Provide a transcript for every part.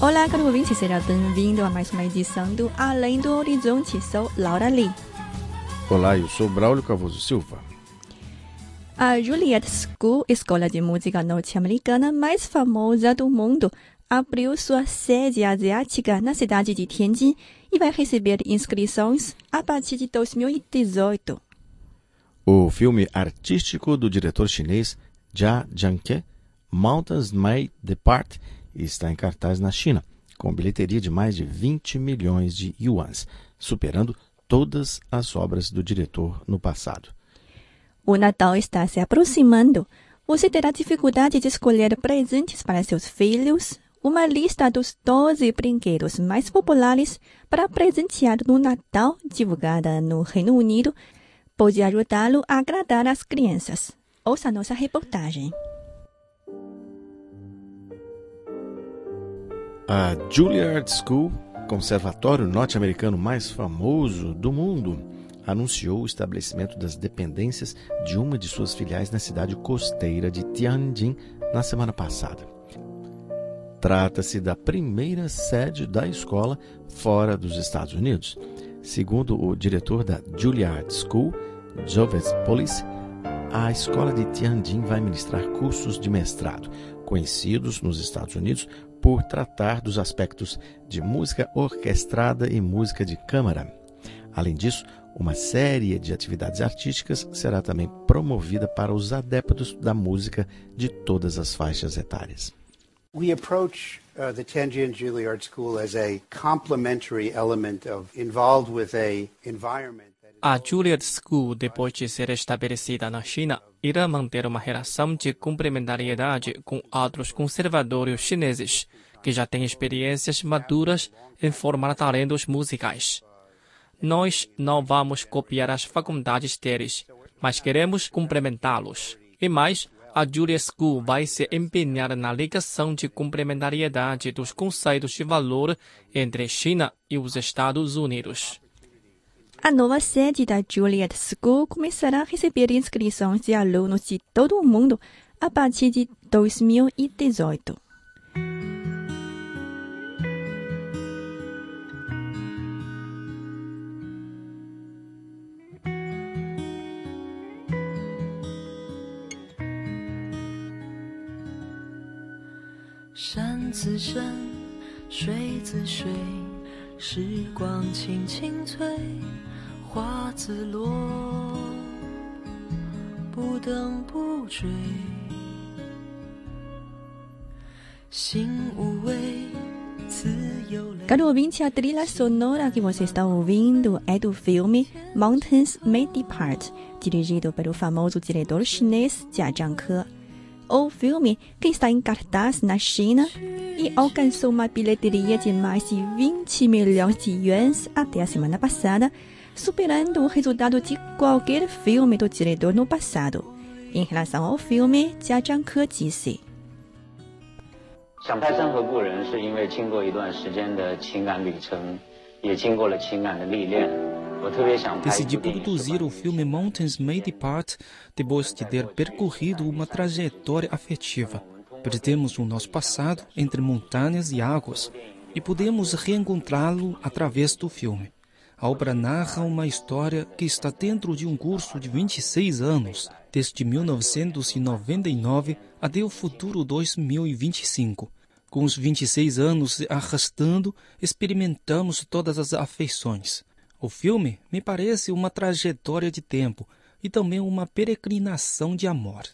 Olá, caro ouvinte, seja bem-vindo a mais uma edição do Além do Horizonte. Sou Laura Lee. Olá, eu sou Braulio Cavoso Silva. A Juilliard School, escola de música norte-americana mais famosa do mundo, abriu sua sede asiática na cidade de Tianjin e vai receber inscrições a partir de 2018. O filme artístico do diretor chinês Jia Jianke, Mountains May Depart, está em cartaz na China, com bilheteria de mais de 20 milhões de yuans, superando todas as obras do diretor no passado. O Natal está se aproximando. Você terá dificuldade de escolher presentes para seus filhos? Uma lista dos 12 brinquedos mais populares para presentear no Natal, divulgada no Reino Unido, pode ajudá-lo a agradar as crianças. Ouça nossa reportagem. A Juilliard School, conservatório norte-americano mais famoso do mundo, anunciou o estabelecimento das dependências de uma de suas filiais na cidade costeira de Tianjin na semana passada. Trata-se da primeira sede da escola fora dos Estados Unidos. Segundo o diretor da Juilliard School, Joves Police, a escola de Tianjin vai ministrar cursos de mestrado, conhecidos nos Estados Unidos por tratar dos aspectos de música orquestrada e música de câmara. Além disso, uma série de atividades artísticas será também promovida para os adeptos da música de todas as faixas etárias. We approach uh, the Tianjin Juilliard School as a complementary element of involved with a environment A Juilliard School, depois de ser estabelecida na China, irá manter uma relação de complementariedade com outros conservadores chineses, que já têm experiências maduras em formar talentos musicais. Nós não vamos copiar as faculdades deles, mas queremos complementá-los. E mais, a Juilliard School vai se empenhar na ligação de complementariedade dos conceitos de valor entre China e os Estados Unidos. A nova sede da Juilliard School começará a receber inscrições de alunos de todo o mundo a partir de 2018. “山自山，水自水，时光轻轻催，花自落，不等不追。心无畏，自由。Caro ouvinte, a trilha sonora que você está ouvindo é do filme Mountains May Depart, dirigido pelo famoso diretor chinês Jia Zhangke. O filme, que está em cartaz na China e alcançou uma bilheteria de mais de 20 milhões de yuans até a semana passada, superando o resultado de qualquer filme do diretor no passado. Em relação ao filme, Jia Zhangke disse. 想拍《山河故人》是因为经过一段时间的情感旅程，也经过了情感的历练。decidi produzir o filme Mountains Made Part depois de ter percorrido uma trajetória afetiva. Perdemos o nosso passado entre montanhas e águas e podemos reencontrá-lo através do filme. A obra narra uma história que está dentro de um curso de 26 anos, desde 1999 até o futuro 2025. Com os 26 anos arrastando, experimentamos todas as afeições. O filme me parece uma trajetória de tempo e também uma peregrinação de amor.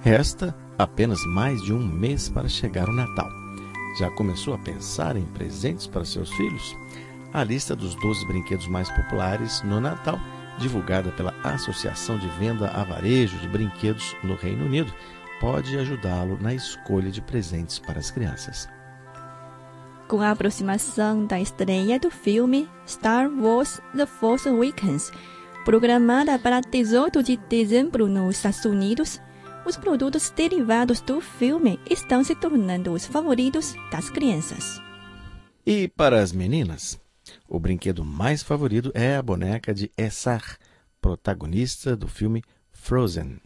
Resta apenas mais de um mês para chegar o Natal. Já começou a pensar em presentes para seus filhos? A lista dos 12 brinquedos mais populares no Natal, divulgada pela Associação de Venda a Varejo de Brinquedos no Reino Unido, pode ajudá-lo na escolha de presentes para as crianças. Com a aproximação da estreia do filme Star Wars The Force Awakens, programada para 18 de dezembro nos Estados Unidos, os produtos derivados do filme estão se tornando os favoritos das crianças. E para as meninas, o brinquedo mais favorito é a boneca de Essar, protagonista do filme Frozen.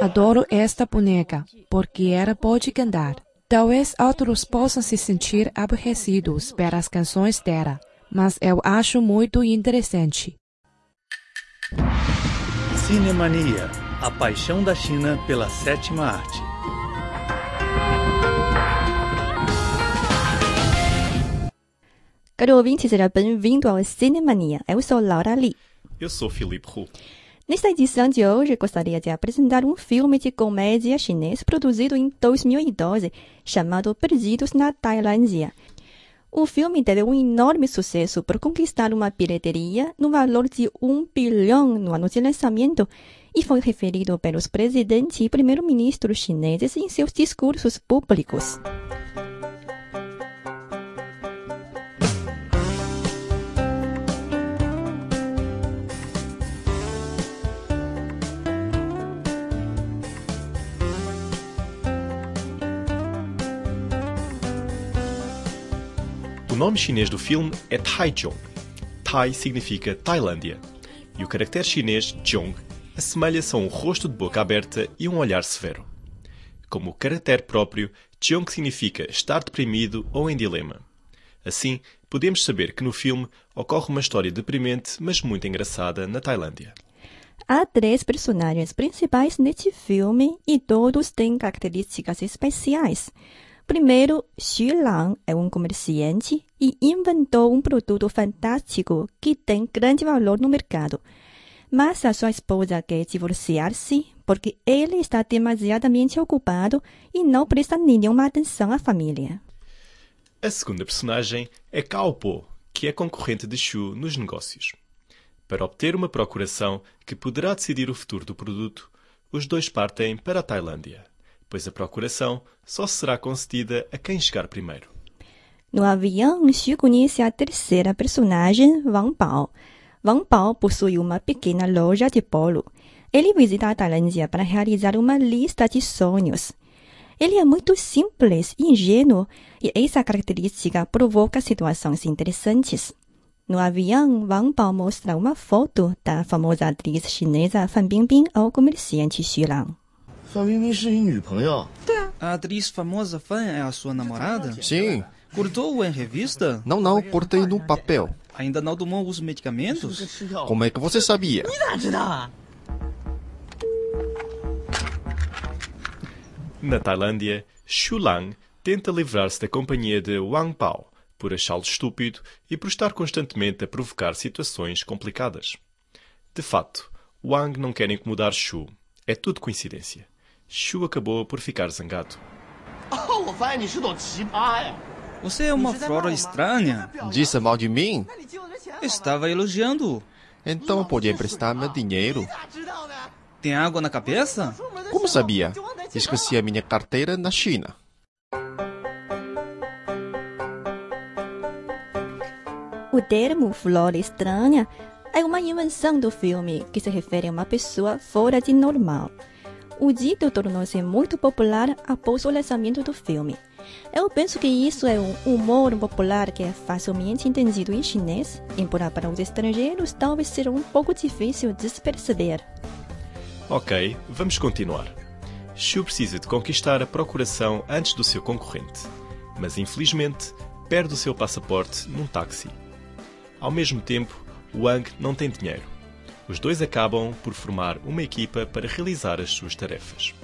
Adoro esta boneca porque ela pode cantar. Talvez outros possam se sentir aborrecidos pelas canções dela, mas eu acho muito interessante. Cinemania, a paixão da China pela sétima arte. Caro ouvinte, seja bem-vindo ao Cinemania. Eu sou Laura Lee. Eu sou Filipe Hu. Nesta edição de hoje, gostaria de apresentar um filme de comédia chinês produzido em 2012, chamado Perdidos na Tailândia. O filme teve um enorme sucesso por conquistar uma bilheteria no valor de um bilhão no ano de lançamento e foi referido pelos presidentes e primeiro-ministros chineses em seus discursos públicos. O nome chinês do filme é Taichung. Tai significa Tailândia. E o caractere chinês Zhong assemelha-se a um rosto de boca aberta e um olhar severo. Como caractere próprio, Zhong significa estar deprimido ou em dilema. Assim, podemos saber que no filme ocorre uma história deprimente, mas muito engraçada na Tailândia. Há três personagens principais neste filme e todos têm características especiais. Primeiro, Xu Lang é um comerciante e inventou um produto fantástico que tem grande valor no mercado. Mas a sua esposa quer divorciar-se porque ele está demasiadamente ocupado e não presta nenhuma atenção à família. A segunda personagem é Cao Po, que é concorrente de Xu nos negócios. Para obter uma procuração que poderá decidir o futuro do produto, os dois partem para a Tailândia pois a procuração só será concedida a quem chegar primeiro. No avião, Xu conhece a terceira personagem, Wang Bao. Wang Bao possui uma pequena loja de polo. Ele visita a Tailândia para realizar uma lista de sonhos. Ele é muito simples e ingênuo, e essa característica provoca situações interessantes. No avião, Wang Bao mostra uma foto da famosa atriz chinesa Fan Bingbing ao comerciante Xu Lang. 范冰冰是你女朋友？ A atriz famosa Fan é a sua namorada? Sim. Cortou em revista? Não, não, cortei no papel. Ainda não tomou os medicamentos? Como é que você sabia? Na Tailândia, Xu Lang tenta livrar-se da companhia de Wang Pao por achá-lo estúpido e por estar constantemente a provocar situações complicadas. De fato, Wang não quer incomodar Xu. É tudo coincidência. Shu acabou por ficar zangado. Você é uma flora estranha. Disse mal de mim? Estava elogiando. Então podia emprestar meu dinheiro. Tem água na cabeça? Como sabia? Esqueci a minha carteira na China. O termo flora estranha é uma invenção do filme que se refere a uma pessoa fora de normal. O dito tornou-se muito popular após o lançamento do filme. Eu penso que isso é um humor popular que é facilmente entendido em chinês, embora para os estrangeiros talvez seja um pouco difícil de se perceber. Ok, vamos continuar. Xu precisa de conquistar a procuração antes do seu concorrente, mas infelizmente perde o seu passaporte num táxi. Ao mesmo tempo, Wang não tem dinheiro. Os dois acabam por formar uma equipa para realizar as suas tarefas.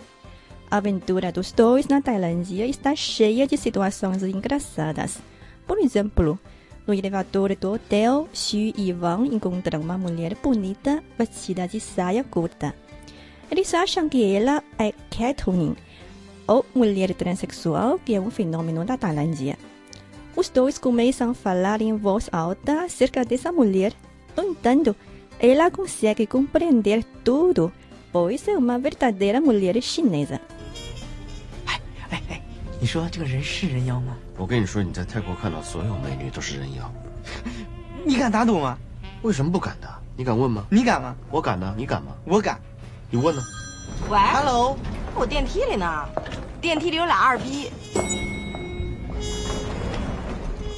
A aventura dos dois na Tailândia está cheia de situações engraçadas. Por exemplo, no elevador do hotel, Xu e Wang encontram uma mulher bonita vestida de saia curta. Eles acham que ela é catwoman, ou mulher transexual, que é um fenômeno da Tailândia. Os dois começam a falar em voz alta acerca dessa mulher. No entanto, ela consegue compreender tudo, pois é uma verdadeira mulher chinesa. 你说这个人是人妖吗？我跟你说，你在泰国看到所有美女都是人妖。你敢打赌吗？为什么不敢的？你敢问吗？你敢吗？我敢的，你敢吗？我敢。你问呢？喂 Hello，我电梯里呢，电梯里有俩二逼。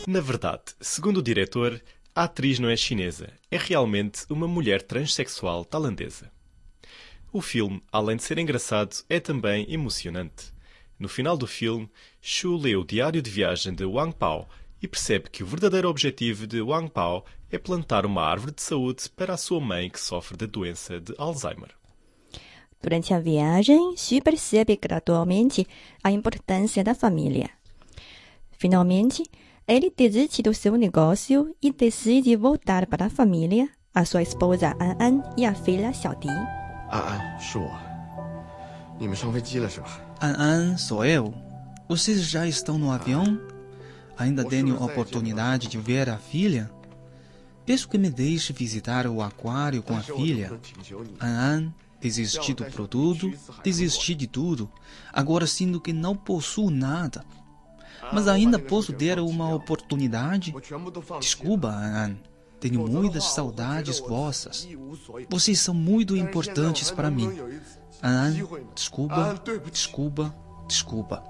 Na verdade, segundo o diretor, a atriz não é chinesa, é realmente uma mulher transexual tailandesa. O filme, além de ser engraçado, é também emocionante. No final do filme, Shu lê o diário de viagem de Wang Pao e percebe que o verdadeiro objetivo de Wang Pao é plantar uma árvore de saúde para a sua mãe que sofre da doença de Alzheimer. Durante a viagem, Xu percebe gradualmente a importância da família. Finalmente, ele desiste do seu negócio e decide voltar para a família, a sua esposa An An e a filha Xiaodi. An An, sou An An, sou eu. Vocês já estão no avião? Ainda tenho a oportunidade de ver a filha? Peço que me deixe visitar o aquário com a tá, filha. An An, desisti do tá, produto, desisti de tudo. Agora sinto que não possuo nada mas ainda posso ter uma oportunidade. Desculpa, An. Tenho muitas saudades vossas. Vocês são muito importantes para mim. An, desculpa, desculpa, desculpa.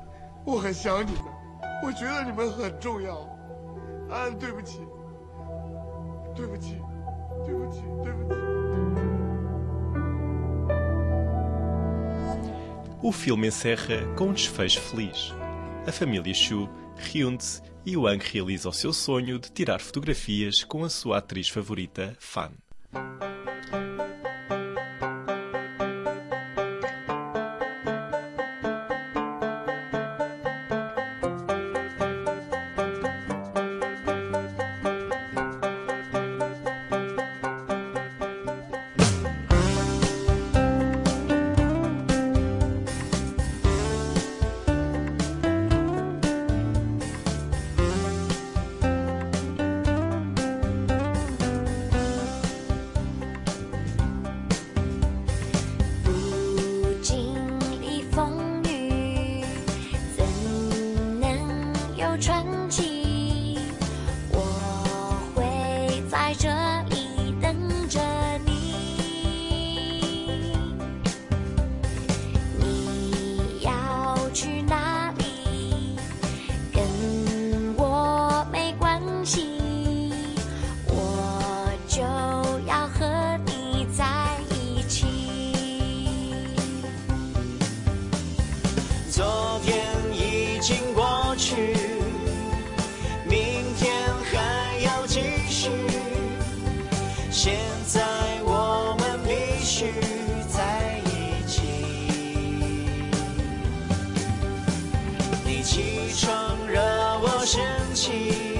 O filme encerra com um desfecho feliz. A família Shu reúne-se e Wang realiza o seu sonho de tirar fotografias com a sua atriz favorita, Fan. 现在我们必须在一起。你起床惹我生气。